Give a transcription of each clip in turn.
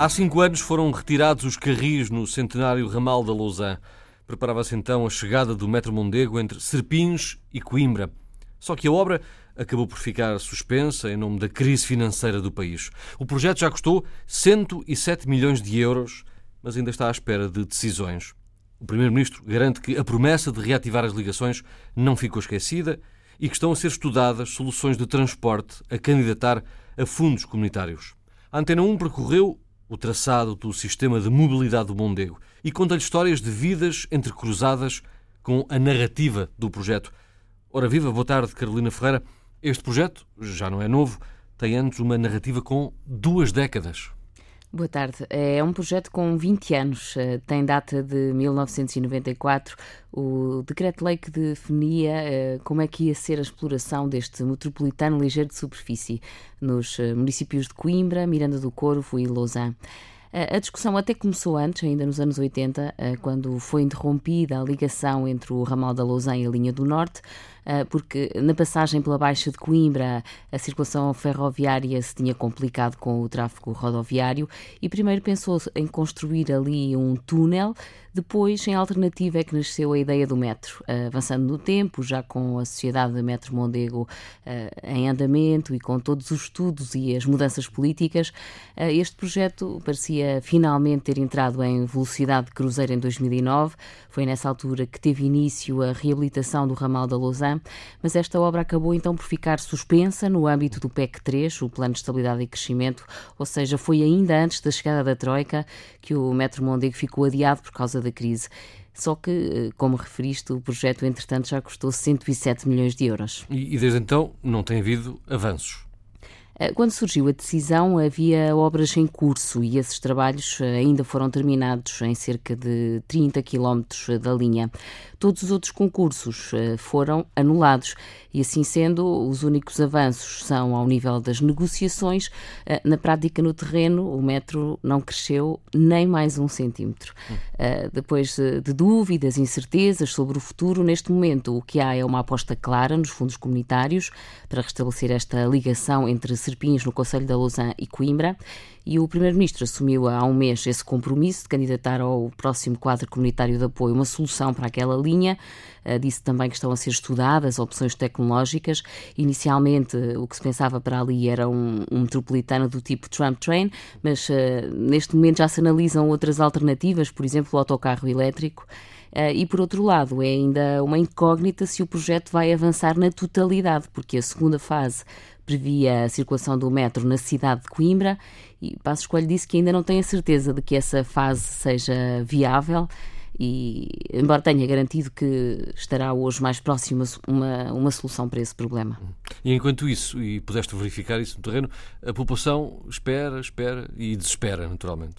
Há cinco anos foram retirados os carris no centenário ramal da Lausanne. Preparava-se então a chegada do metro Mondego entre Serpins e Coimbra. Só que a obra acabou por ficar suspensa em nome da crise financeira do país. O projeto já custou 107 milhões de euros, mas ainda está à espera de decisões. O Primeiro-Ministro garante que a promessa de reativar as ligações não ficou esquecida e que estão a ser estudadas soluções de transporte a candidatar a fundos comunitários. A Antena 1 percorreu o traçado do sistema de mobilidade do Mondego e conta-lhe histórias de vidas entrecruzadas com a narrativa do projeto. Ora viva, boa tarde, Carolina Ferreira. Este projeto, já não é novo, tem antes uma narrativa com duas décadas. Boa tarde. É um projeto com 20 anos, eh, tem data de 1994. O Decreto-Lei que definia eh, como é que ia ser a exploração deste metropolitano ligeiro de superfície nos eh, municípios de Coimbra, Miranda do Corvo e Lausanne. A discussão até começou antes, ainda nos anos 80, quando foi interrompida a ligação entre o ramal da Lausanne e a linha do Norte. Ah, porque na passagem pela Baixa de Coimbra a circulação ferroviária se tinha complicado com o tráfego rodoviário e primeiro pensou em construir ali um túnel, depois, em alternativa, é que nasceu a ideia do metro. Ah, avançando no tempo, já com a Sociedade de Metro Mondego ah, em andamento e com todos os estudos e as mudanças políticas, este projeto parecia finalmente ter entrado em velocidade de cruzeiro em 2009. Foi nessa altura que teve início a reabilitação do ramal da Lausanne mas esta obra acabou então por ficar suspensa no âmbito do PEC 3, o Plano de Estabilidade e Crescimento, ou seja, foi ainda antes da chegada da Troika que o Metro Mondego ficou adiado por causa da crise. Só que, eh, como referiste, o projeto, entretanto, já custou 107 milhões de euros. E, e desde então não tem havido avanços. Eh, quando surgiu a decisão, havia obras em curso e esses trabalhos eh, ainda foram terminados em cerca de 30 quilómetros da linha. Todos os outros concursos eh, foram anulados e, assim sendo, os únicos avanços são ao nível das negociações. Na prática, no terreno, o metro não cresceu nem mais um centímetro. Hum. Depois de dúvidas, incertezas sobre o futuro, neste momento o que há é uma aposta clara nos fundos comunitários para restabelecer esta ligação entre Serpins, no Conselho da Lausanne e Coimbra, e o Primeiro-Ministro assumiu há um mês esse compromisso de candidatar ao próximo quadro comunitário de apoio uma solução para aquela linha. Uh, disse também que estão a ser estudadas opções tecnológicas. Inicialmente, o que se pensava para ali era um, um metropolitano do tipo Trump Train, mas uh, neste momento já se analisam outras alternativas, por exemplo, o autocarro elétrico. Uh, e por outro lado, é ainda uma incógnita se o projeto vai avançar na totalidade, porque a segunda fase previa a circulação do metro na cidade de Coimbra e Passo Escolho disse que ainda não tem a certeza de que essa fase seja viável e, embora tenha garantido que estará hoje mais próxima uma, uma solução para esse problema. E enquanto isso, e pudeste verificar isso no terreno, a população espera, espera e desespera, naturalmente.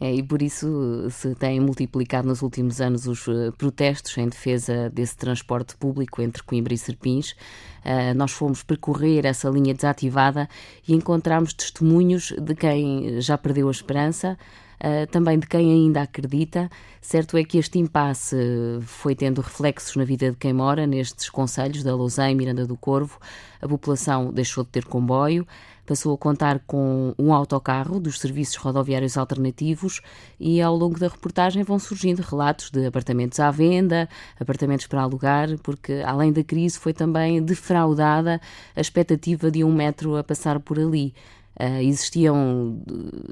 É, e por isso se têm multiplicado nos últimos anos os uh, protestos em defesa desse transporte público entre Coimbra e Serpins. Uh, nós fomos percorrer essa linha desativada e encontramos testemunhos de quem já perdeu a esperança, Uh, também de quem ainda acredita. Certo é que este impasse foi tendo reflexos na vida de quem mora nestes conselhos da Lousã e Miranda do Corvo. A população deixou de ter comboio, passou a contar com um autocarro dos serviços rodoviários alternativos e ao longo da reportagem vão surgindo relatos de apartamentos à venda, apartamentos para alugar, porque além da crise foi também defraudada a expectativa de um metro a passar por ali. Uh, existiam,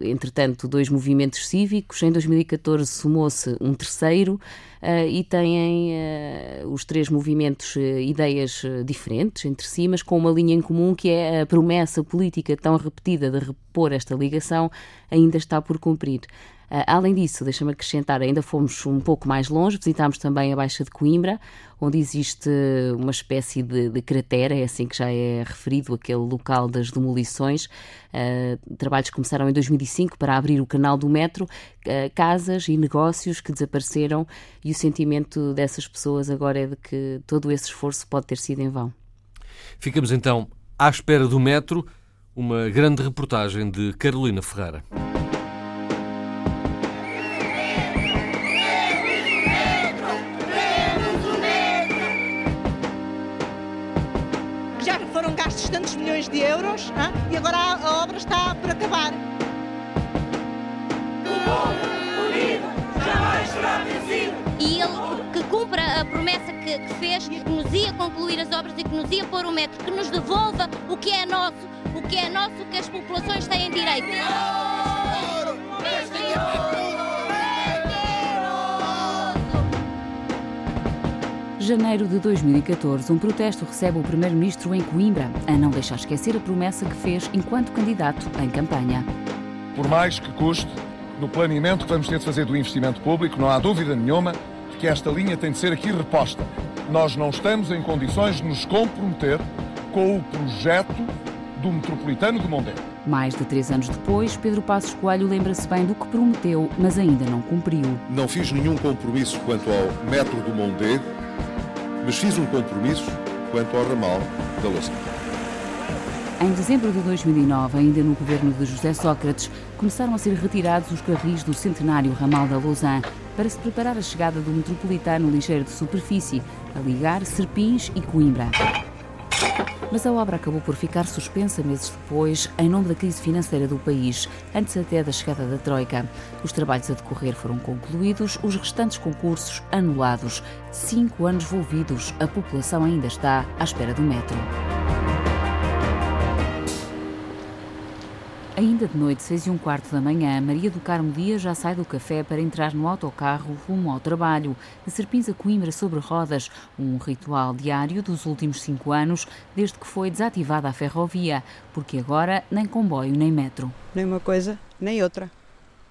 entretanto, dois movimentos cívicos. Em 2014 somou-se um terceiro uh, e têm uh, os três movimentos ideias diferentes entre si, mas com uma linha em comum que é a promessa política tão repetida de repor esta ligação ainda está por cumprir. Ah, além disso, deixa-me acrescentar, ainda fomos um pouco mais longe, visitámos também a Baixa de Coimbra, onde existe uma espécie de, de cratera, é assim que já é referido, aquele local das demolições. Uh, trabalhos começaram em 2005 para abrir o canal do metro, uh, casas e negócios que desapareceram, e o sentimento dessas pessoas agora é de que todo esse esforço pode ter sido em vão. Ficamos então à espera do metro, uma grande reportagem de Carolina Ferreira. milhões de euros hein? e agora a obra está por acabar. O povo unido jamais será vencido. E ele que cumpra a promessa que, que fez, que nos ia concluir as obras e que nos ia pôr o metro, que nos devolva o que é nosso, o que é nosso, o que as populações têm direito. É Janeiro de 2014, um protesto recebe o primeiro-ministro em Coimbra, a não deixar esquecer a promessa que fez enquanto candidato em campanha. Por mais que custe, no planeamento que vamos ter de fazer do investimento público, não há dúvida nenhuma de que esta linha tem de ser aqui reposta. Nós não estamos em condições de nos comprometer com o projeto do metropolitano de Mondego. Mais de três anos depois, Pedro Passos Coelho lembra-se bem do que prometeu, mas ainda não cumpriu. Não fiz nenhum compromisso quanto ao metro do Mondego, mas fiz um compromisso quanto ao ramal da Louça. Em dezembro de 2009, ainda no governo de José Sócrates, começaram a ser retirados os carris do centenário ramal da Lausanne para se preparar a chegada do metropolitano ligeiro de superfície, a ligar Serpins e Coimbra. Mas a obra acabou por ficar suspensa meses depois, em nome da crise financeira do país, antes até da chegada da Troika. Os trabalhos a decorrer foram concluídos, os restantes concursos anulados. Cinco anos envolvidos, a população ainda está à espera do metro. Ainda de noite, seis e um quarto da manhã, Maria do Carmo Dias já sai do café para entrar no autocarro rumo ao trabalho. De Serpins a Coimbra sobre rodas, um ritual diário dos últimos cinco anos, desde que foi desativada a ferrovia, porque agora nem comboio nem metro. Nem uma coisa, nem outra.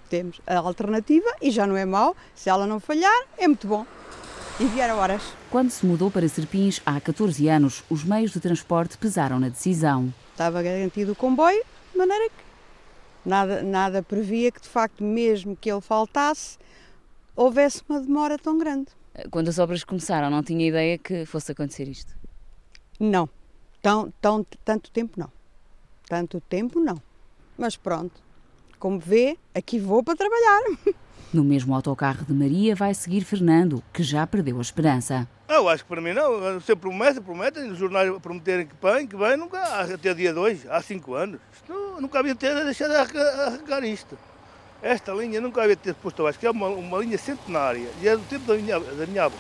Temos a alternativa e já não é mau, se ela não falhar, é muito bom. E vieram horas. Quando se mudou para Serpins há 14 anos, os meios de transporte pesaram na decisão. Estava garantido o comboio, de maneira que Nada, nada previa que, de facto, mesmo que ele faltasse, houvesse uma demora tão grande. Quando as obras começaram, não tinha ideia que fosse acontecer isto? Não. Tão, tão, tanto tempo não. Tanto tempo não. Mas pronto, como vê, aqui vou para trabalhar. No mesmo autocarro de Maria vai seguir Fernando, que já perdeu a esperança. Eu acho que para mim não. Você promete, promete, nos jornais prometerem que vem, que vem, nunca, até dia 2, há 5 anos. Isto, nunca havia ter deixado de arrancar isto. Esta linha nunca havia ter posto, acho que é uma, uma linha centenária, e é do tempo da minha, da minha avó.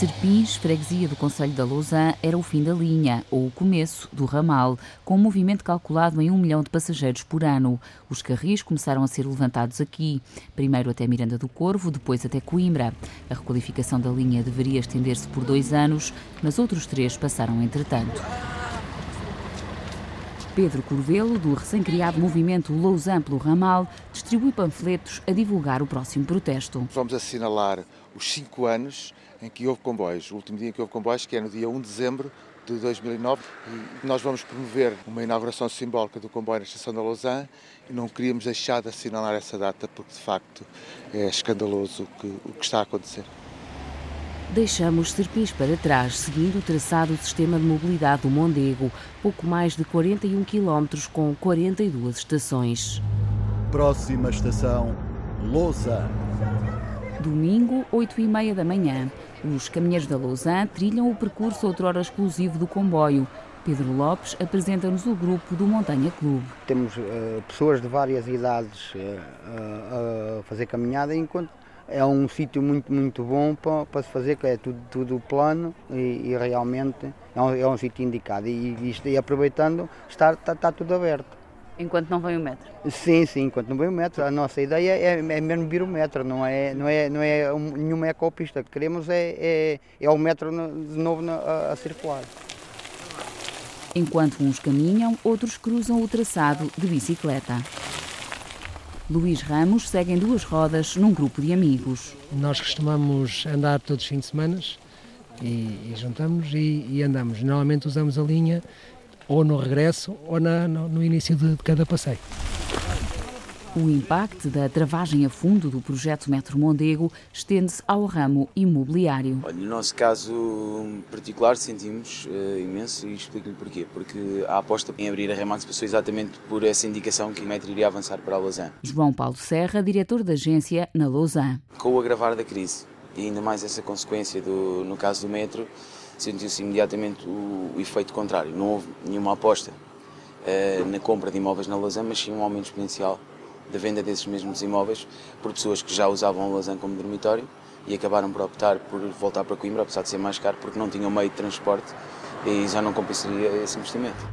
Serpins, freguesia do Conselho da Lausanne, era o fim da linha, ou o começo do ramal, com um movimento calculado em um milhão de passageiros por ano. Os carris começaram a ser levantados aqui, primeiro até Miranda do Corvo, depois até Coimbra. A requalificação da linha deveria estender-se por dois anos, mas outros três passaram entretanto. Pedro Corvelo, do recém-criado movimento Lausanne pelo Ramal, distribui panfletos a divulgar o próximo protesto. Vamos assinalar os cinco anos em que houve comboios. O último dia em que houve comboios, que é no dia 1 de dezembro de 2009, e nós vamos promover uma inauguração simbólica do comboio na estação da Lausanne e não queríamos deixar de assinalar essa data porque, de facto, é escandaloso o que, o que está a acontecer. Deixamos Serpins para trás, seguindo o traçado do sistema de mobilidade do Mondego, pouco mais de 41 km com 42 estações. Próxima estação, Lousa. Domingo, 8 e meia da manhã. Os caminheiros da Lausanne trilham o percurso outrora exclusivo do comboio. Pedro Lopes apresenta-nos o grupo do Montanha Clube. Temos uh, pessoas de várias idades uh, a fazer caminhada, enquanto é um sítio muito, muito bom para, para, se fazer, que é tudo, tudo plano e, e realmente é um, é um sítio indicado. E, e, e aproveitando, está, está, está, tudo aberto. Enquanto não vem o metro? Sim, sim, enquanto não vem o metro. A nossa ideia é, é mesmo vir o metro, não é, não é, não é nenhuma ecopista. O que queremos é, é, é o metro de novo a, a circular. Enquanto uns caminham, outros cruzam o traçado de bicicleta. Luís Ramos segue em duas rodas num grupo de amigos. Nós costumamos andar todos os fins de semana e, e juntamos e, e, andamos. Normalmente usamos a linha ou no regresso ou na, no, no início de, de cada passeio. O impacto da travagem a fundo do projeto Metro Mondego estende-se ao ramo imobiliário. Olha, no nosso caso particular sentimos uh, imenso e explico-lhe porquê. Porque a aposta em abrir a Remax passou exatamente por essa indicação que o Metro iria avançar para a Lausanne. João Paulo Serra, diretor da agência na Lausanne. Com o agravar da crise e ainda mais essa consequência do, no caso do Metro, sentiu-se imediatamente o, o efeito contrário. Não houve nenhuma aposta uh, na compra de imóveis na Lausanne, mas sim um aumento exponencial da venda desses mesmos imóveis por pessoas que já usavam Lausanne como dormitório e acabaram por optar por voltar para Coimbra, apesar de ser mais caro, porque não tinham meio de transporte e já não compensaria esse investimento.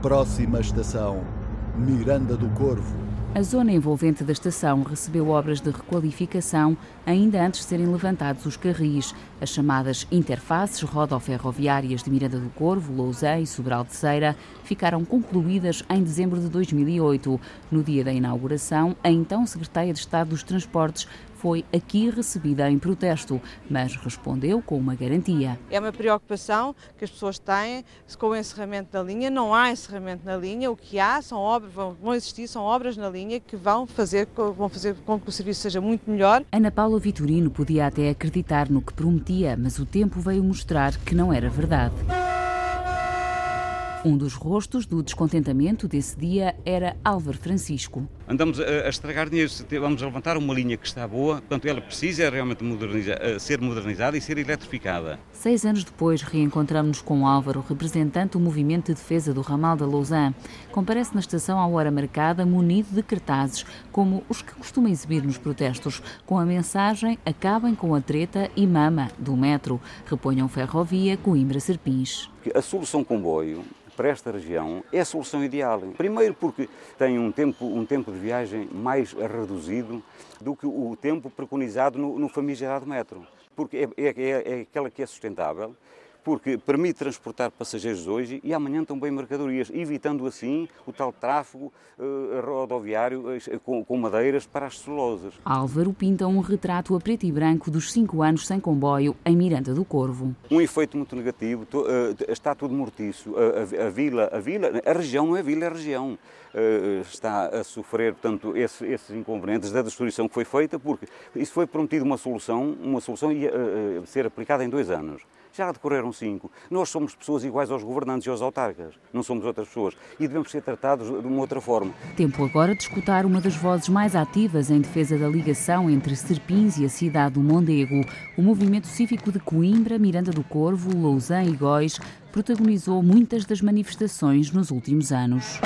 Próxima estação, Miranda do Corvo. A zona envolvente da estação recebeu obras de requalificação ainda antes de serem levantados os carris. As chamadas interfaces rodoferroviárias de Miranda do Corvo, Lousã e Sobral de Ceira ficaram concluídas em dezembro de 2008. No dia da inauguração, a então Secretária de Estado dos Transportes foi aqui recebida em protesto, mas respondeu com uma garantia. É uma preocupação que as pessoas têm com o encerramento da linha. Não há encerramento na linha. O que há são obras, vão existir, são obras na linha que vão fazer, vão fazer com que o serviço seja muito melhor. Ana Paula Vitorino podia até acreditar no que prometia, mas o tempo veio mostrar que não era verdade. Um dos rostos do descontentamento desse dia era Álvaro Francisco. Andamos a, estragar dinheiro, vamos levantar uma linha que está boa, portanto ela precisa realmente moderniza, ser modernizada e ser eletrificada. Seis anos depois reencontramos-nos com Álvaro, representante do movimento de defesa do ramal da Lausanne. Comparece na estação à hora marcada, munido de cartazes, como os que costuma exibir nos protestos, com a mensagem acabem com a treta e mama do metro, reponham ferrovia Coimbra-Serpins. A solução comboio para esta região é a solução ideal. Primeiro porque tem um tempo, um tempo de viagem mais reduzido do que o tempo preconizado no, no famigerado metro. Porque é, é, é, é aquela que é sustentável, porque permite transportar passageiros hoje e amanhã também mercadorias, evitando assim o tal tráfego uh, rodoviário uh, com, com, madeiras para as celulosas. Álvaro pinta um retrato a preto e branco dos cinco anos sem comboio em Miranda do Corvo. Um efeito muito negativo, to, uh, está tudo mortiço. A, a, a, vila, a vila, a região não é vila, é região. está a sofrer, portanto, esse, esses inconvenientes da destruição que foi feita, porque isso foi prometido uma solução, uma solução ia ser aplicada em dois anos já decorreram cinco. Nós somos pessoas iguais aos governantes e aos autarcas, não somos outras pessoas e devemos ser tratados de uma outra forma. Tempo agora de escutar uma das vozes mais ativas em defesa da ligação entre Serpins e a cidade do Mondego. O movimento cívico de Coimbra, Miranda do Corvo, Lausanne e Góis protagonizou muitas das manifestações nos últimos anos.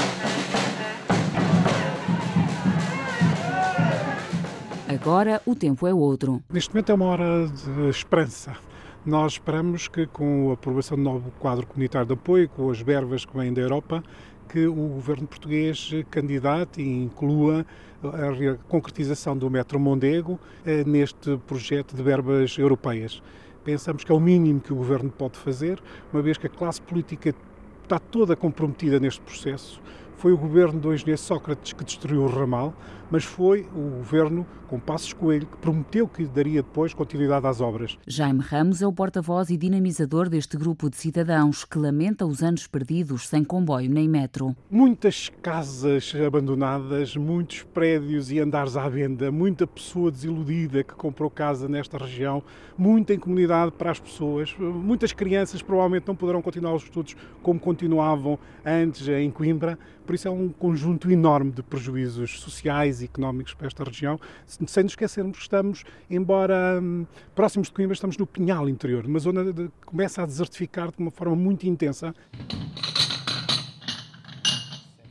Agora o tempo é outro. Neste momento é uma hora de esperança. Nós esperamos que, com a aprovação do novo quadro comunitário de apoio, com as verbas que vêm da Europa, que o governo português candidate e inclua a concretização do Metro Mondego eh, neste projeto de verbas europeias. Pensamos que é o mínimo que o governo pode fazer, uma vez que a classe política está toda comprometida neste processo foi o governo do engenheiro Sócrates que destruiu o ramal, mas foi o governo com Passos Coelho que prometeu que daria depois continuidade às obras. Jaime Ramos é o porta-voz e dinamizador deste grupo de cidadãos que lamenta os anos perdidos sem comboio nem metro. Muitas casas abandonadas, muitos prédios e andares à venda, muita pessoa desiludida que comprou casa nesta região, muita incomunidade para as pessoas, muitas crianças provavelmente não poderão continuar os estudos como continuavam antes em Coimbra. Por isso é um conjunto enorme de prejuízos sociais e económicos para esta região, sem nos esquecermos que estamos, embora hum, próximos de Coimbra, estamos no Pinhal interior, uma zona que começa a desertificar de uma forma muito intensa.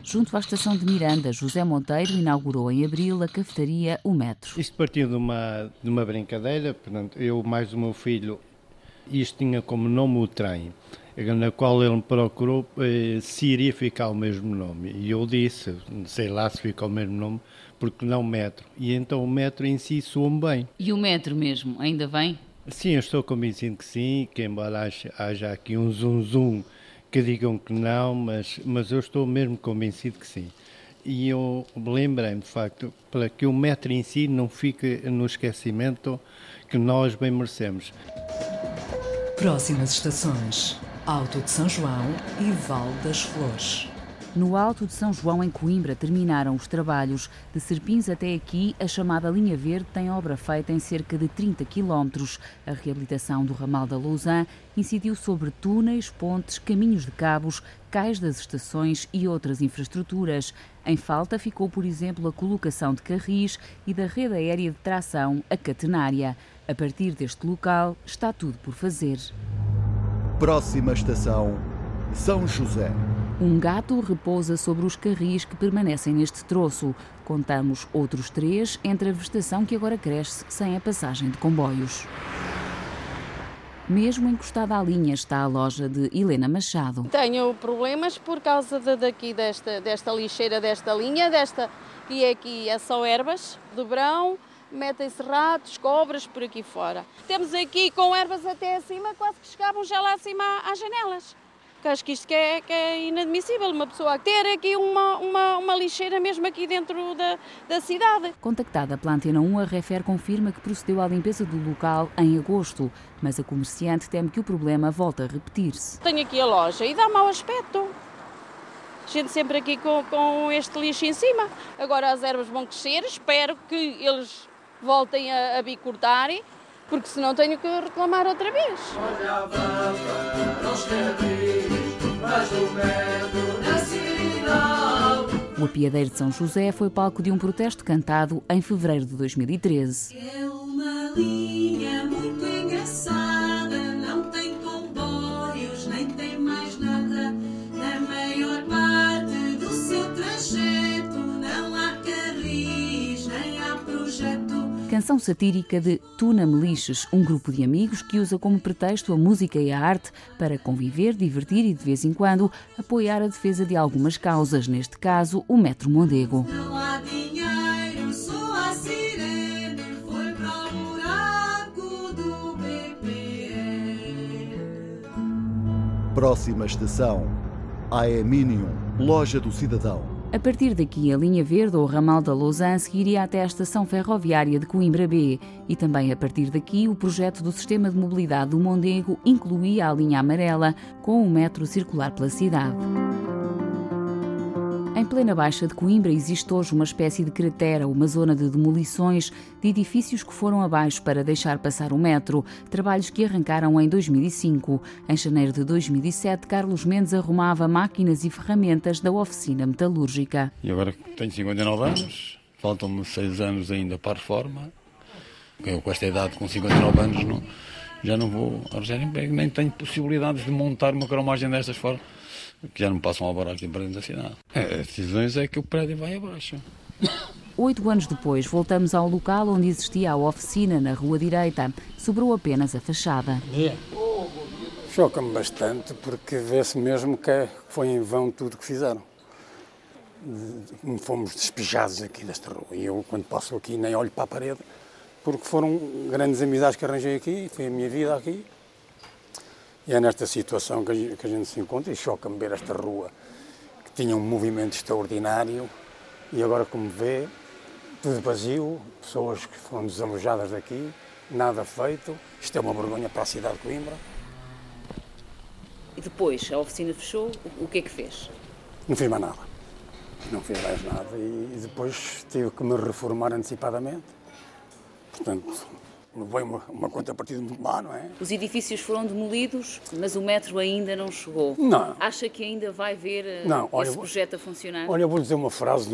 Junto à estação de Miranda, José Monteiro inaugurou em abril a cafetaria O Metro. Isto partiu de uma, de uma brincadeira, portanto, eu mais o meu filho, isto tinha como nome o trem na qual ele me procurou eh, se iria ficar o mesmo nome. E eu disse, sei lá se fica o mesmo nome, porque não metro. E então o metro em si soa-me bem. E o metro mesmo, ainda vem? Sim, eu estou convencido que sim, que embora haja, haja aqui um zum zum que digam que não, mas, mas eu estou mesmo convencido que sim. E eu lembrei-me, de facto, para que o metro em si não fique no esquecimento que nós bem merecemos. Próximas estações. Alto de São João e Val das Flores. No Alto de São João, em Coimbra, terminaram os trabalhos. De Serpins até aqui, a chamada Linha Verde tem obra feita em cerca de 30 quilómetros. A reabilitação do ramal da Lausanne incidiu sobre túneis, pontes, caminhos de cabos, cais das estações e outras infraestruturas. Em falta ficou, por exemplo, a colocação de carris e da rede aérea de tração, a catenária. A partir deste local, está tudo por fazer. Próxima estação, São José. Um gato repousa sobre os carris que permanecem neste troço. Contamos outros três entre a vegetação que agora cresce sem a passagem de comboios. Mesmo encostada à linha está a loja de Helena Machado. Tenho problemas por causa de, daqui desta, desta lixeira, desta linha, desta e aqui é só ervas de verão, metem-se ratos, cobras por aqui fora. Temos aqui com ervas até acima, quase que chegavam já lá acima às janelas que acho que isto que é, que é, inadmissível, uma pessoa ter aqui uma, uma, uma lixeira mesmo aqui dentro da, da cidade. Contactada pela Antena 1, a Refer confirma que procedeu à limpeza do local em agosto, mas a comerciante teme que o problema volte a repetir-se. Tenho aqui a loja e dá mau aspecto. Gente sempre aqui com, com este lixo em cima. Agora as ervas vão crescer, espero que eles voltem a, a bicortarem porque senão tenho que reclamar outra vez. O apiadeiro de São José foi palco de um protesto cantado em fevereiro de 2013. É uma linha canção satírica de Tuna Melixes, um grupo de amigos que usa como pretexto a música e a arte para conviver, divertir e, de vez em quando, apoiar a defesa de algumas causas, neste caso, o Metro Mondego. Não há dinheiro, só a sirene foi para o buraco do BPE. Próxima estação. AEMinium, Loja do Cidadão. A partir daqui, a linha verde ou ramal da Lausanne seguiria até a estação ferroviária de Coimbra B e também a partir daqui o projeto do sistema de mobilidade do Mondego incluía a linha amarela com o metro circular pela cidade. Em plena Baixa de Coimbra existe hoje uma espécie de cratera, uma zona de demolições de edifícios que foram abaixo para deixar passar o metro, trabalhos que arrancaram em 2005. Em janeiro de 2007, Carlos Mendes arrumava máquinas e ferramentas da oficina metalúrgica. E agora tenho 59 anos, faltam-me 6 anos ainda para a reforma. Eu, com esta idade, com 59 anos, não, já não vou arranjar emprego, nem tenho possibilidades de montar uma cromagem destas formas que já não passam a barato para dentro da cidade. É, as decisões é que o prédio vai abaixo. Oito anos depois, voltamos ao local onde existia a oficina, na Rua Direita. Sobrou apenas a fachada. É. Choca-me bastante porque vê-se mesmo que foi em vão tudo que fizeram. Fomos despejados aqui desta rua e eu, quando passo aqui, nem olho para a parede porque foram grandes amizades que arranjei aqui, foi a minha vida aqui. E é nesta situação que a gente se encontra e choca-me ver esta rua que tinha um movimento extraordinário e agora, como vê, tudo vazio, pessoas que foram desalojadas daqui, nada feito. Isto é uma vergonha para a cidade de Coimbra. E depois a oficina fechou, o que é que fez? Não fiz mais nada. Não fiz mais nada e depois tive que me reformar antecipadamente. Portanto, levei uma, uma contrapartida muito má, não é? Os edifícios foram demolidos, mas o metro ainda não chegou. Não. Acha que ainda vai ver eh, não, olha, esse projeto a funcionar? Olha, eu vou dizer uma frase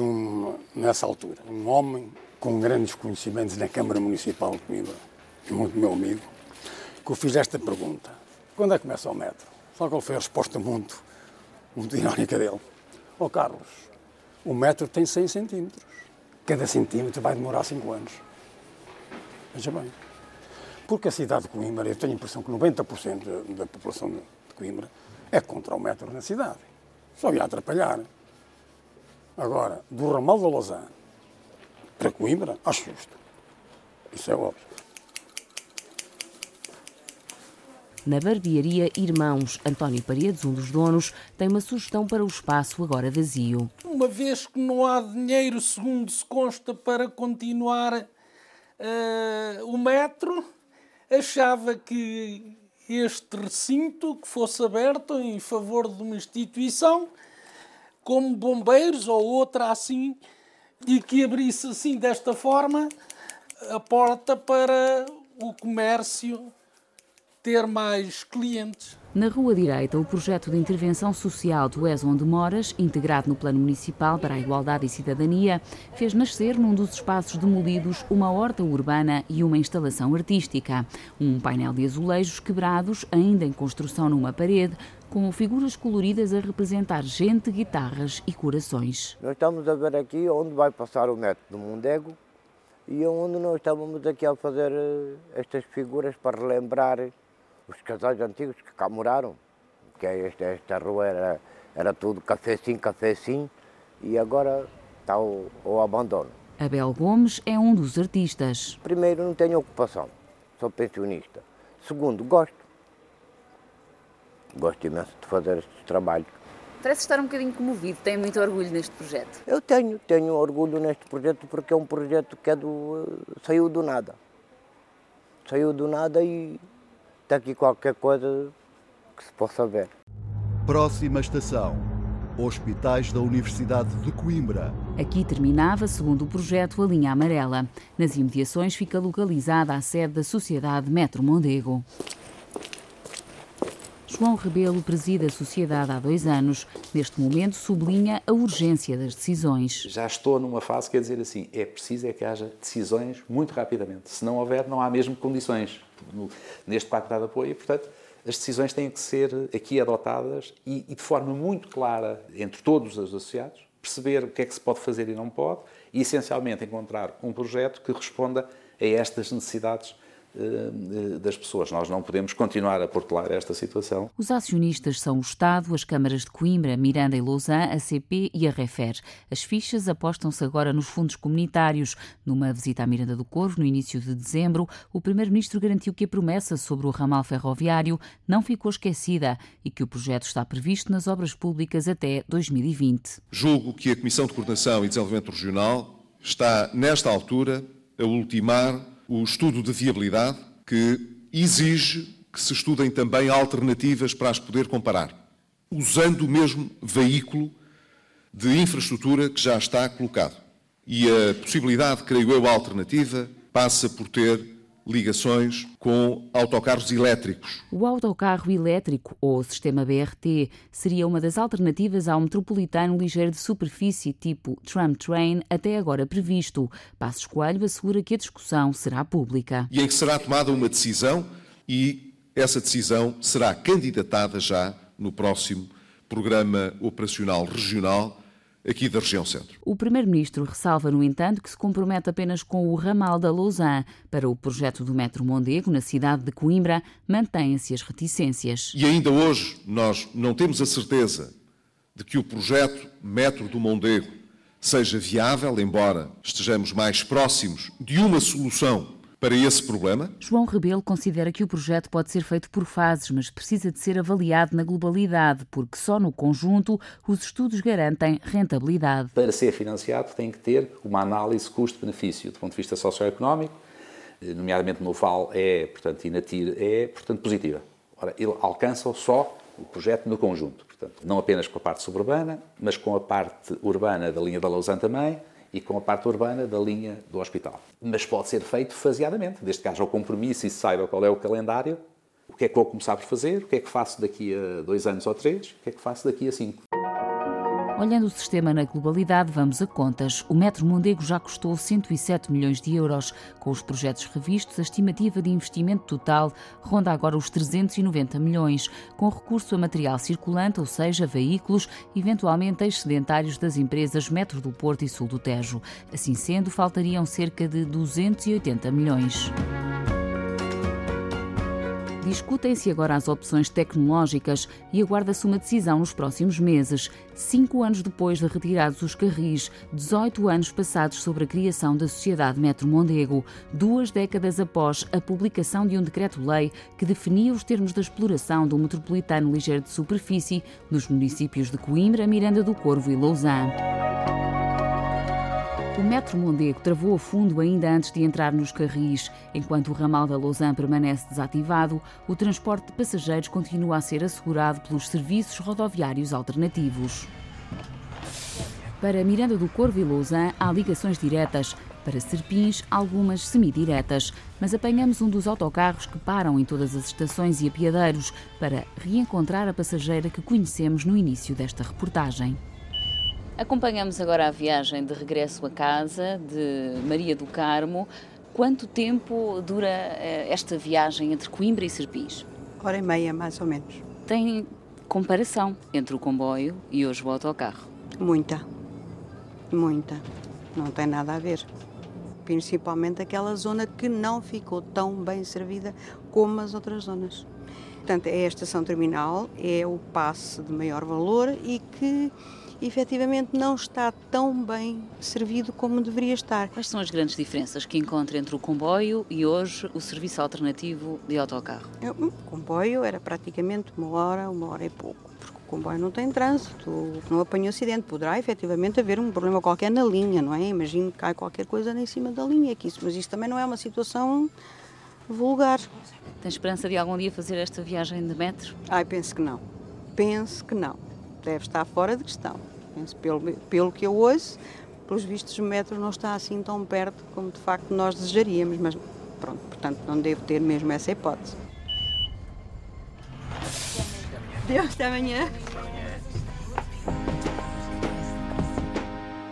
nessa altura. Um homem com grandes conhecimentos na Câmara Municipal de Coimbra, muito meu amigo, que eu fiz esta pergunta. Quando é que começa o metro? Só qual foi a resposta muito, muito irónica dele? Ó oh, Carlos, o metro tem 100 centímetros. Cada centímetro vai demorar 5 anos. Veja bem. Porque a cidade de Coimbra, eu tenho a impressão que 90% da população de Coimbra é contra o metro na cidade. Só ia atrapalhar. Agora, do ramal da Lausanne para Coimbra, acho justo. Isso é óbvio. Na barbearia Irmãos, António Paredes, um dos donos, tem uma sugestão para o espaço agora vazio. Uma vez que não há dinheiro, segundo se consta, para continuar uh, o metro, achava que este recinto que fosse aberto em favor de uma instituição, como bombeiros ou outra assim, e que abrisse assim desta forma a porta para o comércio ter mais clientes. Na Rua Direita, o projeto de intervenção social do És Onde Moras, integrado no Plano Municipal para a Igualdade e Cidadania, fez nascer num dos espaços demolidos uma horta urbana e uma instalação artística. Um painel de azulejos quebrados, ainda em construção numa parede, com figuras coloridas a representar gente, guitarras e corações. Nós estamos a ver aqui onde vai passar o metro do Mondego e onde nós estávamos aqui a fazer eh, estas figuras para relembrar os casais antigos que cá moraram, que é esta, esta rua era, era tudo café sim, café sim, e agora está o, o abandono. Abel Gomes é um dos artistas. Primeiro, não tenho ocupação, sou pensionista. Segundo, gosto. Gosto imenso de fazer estes trabalhos. Parece estar um bocadinho comovido, tem muito orgulho neste projeto. Eu tenho, tenho orgulho neste projeto porque é um projeto que é do, saiu do nada. Saiu do nada e está aqui qualquer coisa que se possa ver. Próxima estação. Hospitais da Universidade de Coimbra. Aqui terminava, segundo o projeto, a linha amarela. Nas imediações fica localizada a sede da Sociedade Metro Mondego. João Rebelo preside a sociedade há dois anos. Neste momento, sublinha a urgência das decisões. Já estou numa fase, quer dizer assim, é preciso é que haja decisões muito rapidamente. Se não houver, não há mesmo condições neste pacto de apoio e, portanto, as decisões têm que ser aqui adotadas e, e de forma muito clara entre todos os associados, perceber o que é que se pode fazer e não pode e, essencialmente, encontrar um projeto que responda a estas necessidades das pessoas. Nós não podemos continuar a portelar esta situação. Os acionistas são o Estado, as câmaras de Coimbra, Miranda e Lausanne, a CP e a Refer. As fichas apostam-se agora nos fundos comunitários. Numa visita à Miranda do Corvo, no início de dezembro, o Primeiro-Ministro garantiu que a promessa sobre o ramal ferroviário não ficou esquecida e que o projeto está previsto nas obras públicas até 2020. Julgo que a Comissão de Coordenação e Desenvolvimento Regional está, nesta altura, a ultimar o estudo de viabilidade, que exige que se estudem também alternativas para as poder comparar, usando o mesmo veículo de infraestrutura que já está colocado. E a possibilidade, creio eu, alternativa, passa por ter ligações com autocarros elétricos. O autocarro elétrico ou sistema BRT seria uma das alternativas ao metropolitano ligeiro de superfície tipo tram train até agora previsto. Passos Coelho assegura que a discussão será pública. E em que será tomada uma decisão e essa decisão será candidatada já no próximo Programa Operacional Regional aqui da região centro. O Primeiro-Ministro ressalva, no entanto, que se compromete apenas com o ramal da Lausanne. Para o projeto do Metro Mondego, na cidade de Coimbra, mantêm-se as reticências. E ainda hoje nós não temos a certeza de que o projeto Metro do Mondego seja viável, embora estejamos mais próximos de uma solução para esse problema? João Rebelo considera que o projeto pode ser feito por fases, mas precisa de ser avaliado na globalidade, porque só no conjunto os estudos garantem rentabilidade. Para ser financiado tem que ter uma análise custo-benefício do ponto de vista socioeconómico, nomeadamente no FAL é, portanto, e na TIR é, portanto, positiva. Ora, ele alcança só o projeto no conjunto, portanto, não apenas com a parte suburbana, mas com a parte urbana da linha da Lausanne também, e com a parte urbana da linha do hospital. Mas pode ser feito faseadamente, desde que haja o compromisso e se saiba qual é o calendário, o que é que vou começar por fazer, o que é que faço daqui a dois anos ou três, o que é que faço daqui a cinco. Olhando o sistema na globalidade, vamos a contas. O Metro Mondego já custou 107 milhões de euros. Com os projetos revistos, a estimativa de investimento total ronda agora os 390 milhões, com recurso a material circulante, ou seja, veículos, eventualmente excedentários das empresas Metro do Porto e Sul do Tejo. Assim sendo, faltariam cerca de 280 milhões. Discutem-se agora as opções tecnológicas e aguarda-se uma decisão nos próximos meses. Cinco anos depois de retirados os carris, 18 anos passados sobre a criação da Sociedade Metro Mondego, duas décadas após a publicação de um decreto-lei que definia os termos da exploração do metropolitano ligeiro de superfície nos municípios de Coimbra, Miranda do Corvo e Lausanne. O metro Mondego travou a fundo ainda antes de entrar nos carris. Enquanto o ramal da Lausanne permanece desativado, o transporte de passageiros continua a ser assegurado pelos serviços rodoviários alternativos. Para Miranda do Corvo e Lausanne há ligações diretas. Para Serpins, algumas semidiretas, mas apanhamos um dos autocarros que param em todas as estações e apiadeiros para reencontrar a passageira que conhecemos no início desta reportagem. Acompanhamos agora a viagem de regresso a casa de Maria do Carmo. Quanto tempo dura eh, esta viagem entre Coimbra e Serpins? Hora e meia, mais ou menos. Tem comparação entre o comboio e hoje o autocarro? Muita. Muita. Não tem nada a ver. Principalmente aquela zona que não ficou tão bem servida como as outras zonas. Portanto, é a estação terminal, é o passe de maior valor e que efetivamente não está tão bem servido como deveria estar. Quais são as grandes diferenças que encontra entre o comboio e hoje o serviço alternativo de autocarro? O comboio era praticamente uma hora, uma hora e pouco. Porque o comboio não tem trânsito, não apanha acidente. Poderá efetivamente haver um problema qualquer na linha, não é? Imagino que cai qualquer coisa em cima da linha, que isso, mas isso também não é uma situação vulgar. Tem esperança de algum dia fazer esta viagem de metro? Ai, penso que não. Penso que não. Deve estar fora de questão. Pelo, pelo que eu ouço, pelos vistos, o metro não está assim tão perto como de facto nós desejaríamos, mas pronto, portanto não devo ter mesmo essa hipótese. Deus, até amanhã.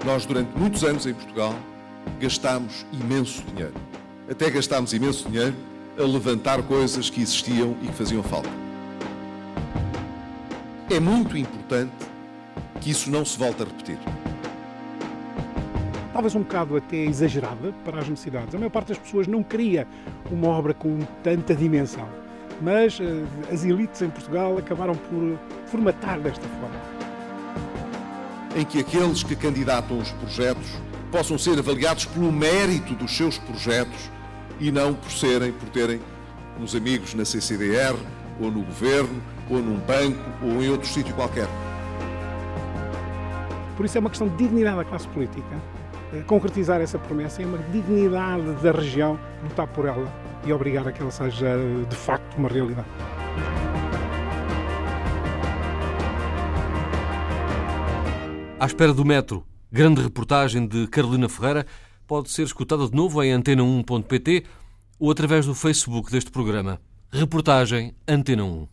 Nós, durante muitos anos em Portugal, gastámos imenso dinheiro. Até gastámos imenso dinheiro a levantar coisas que existiam e que faziam falta. É muito importante que isso não se volte a repetir. Talvez um bocado até exagerada para as necessidades. A maior parte das pessoas não queria uma obra com tanta dimensão, mas uh, as elites em Portugal acabaram por formatar desta forma. Em que aqueles que candidatam os projetos possam ser avaliados pelo mérito dos seus projetos e não por serem, por terem uns amigos na CCDR, ou no governo, ou num banco, ou em outro sítio qualquer. Por isso é uma questão de dignidade da classe política. Concretizar essa promessa é uma dignidade da região lutar por ela e obrigar a que ela seja de facto uma realidade. À espera do metro, grande reportagem de Carolina Ferreira pode ser escutada de novo em antena1.pt ou através do Facebook deste programa. Reportagem Antena 1.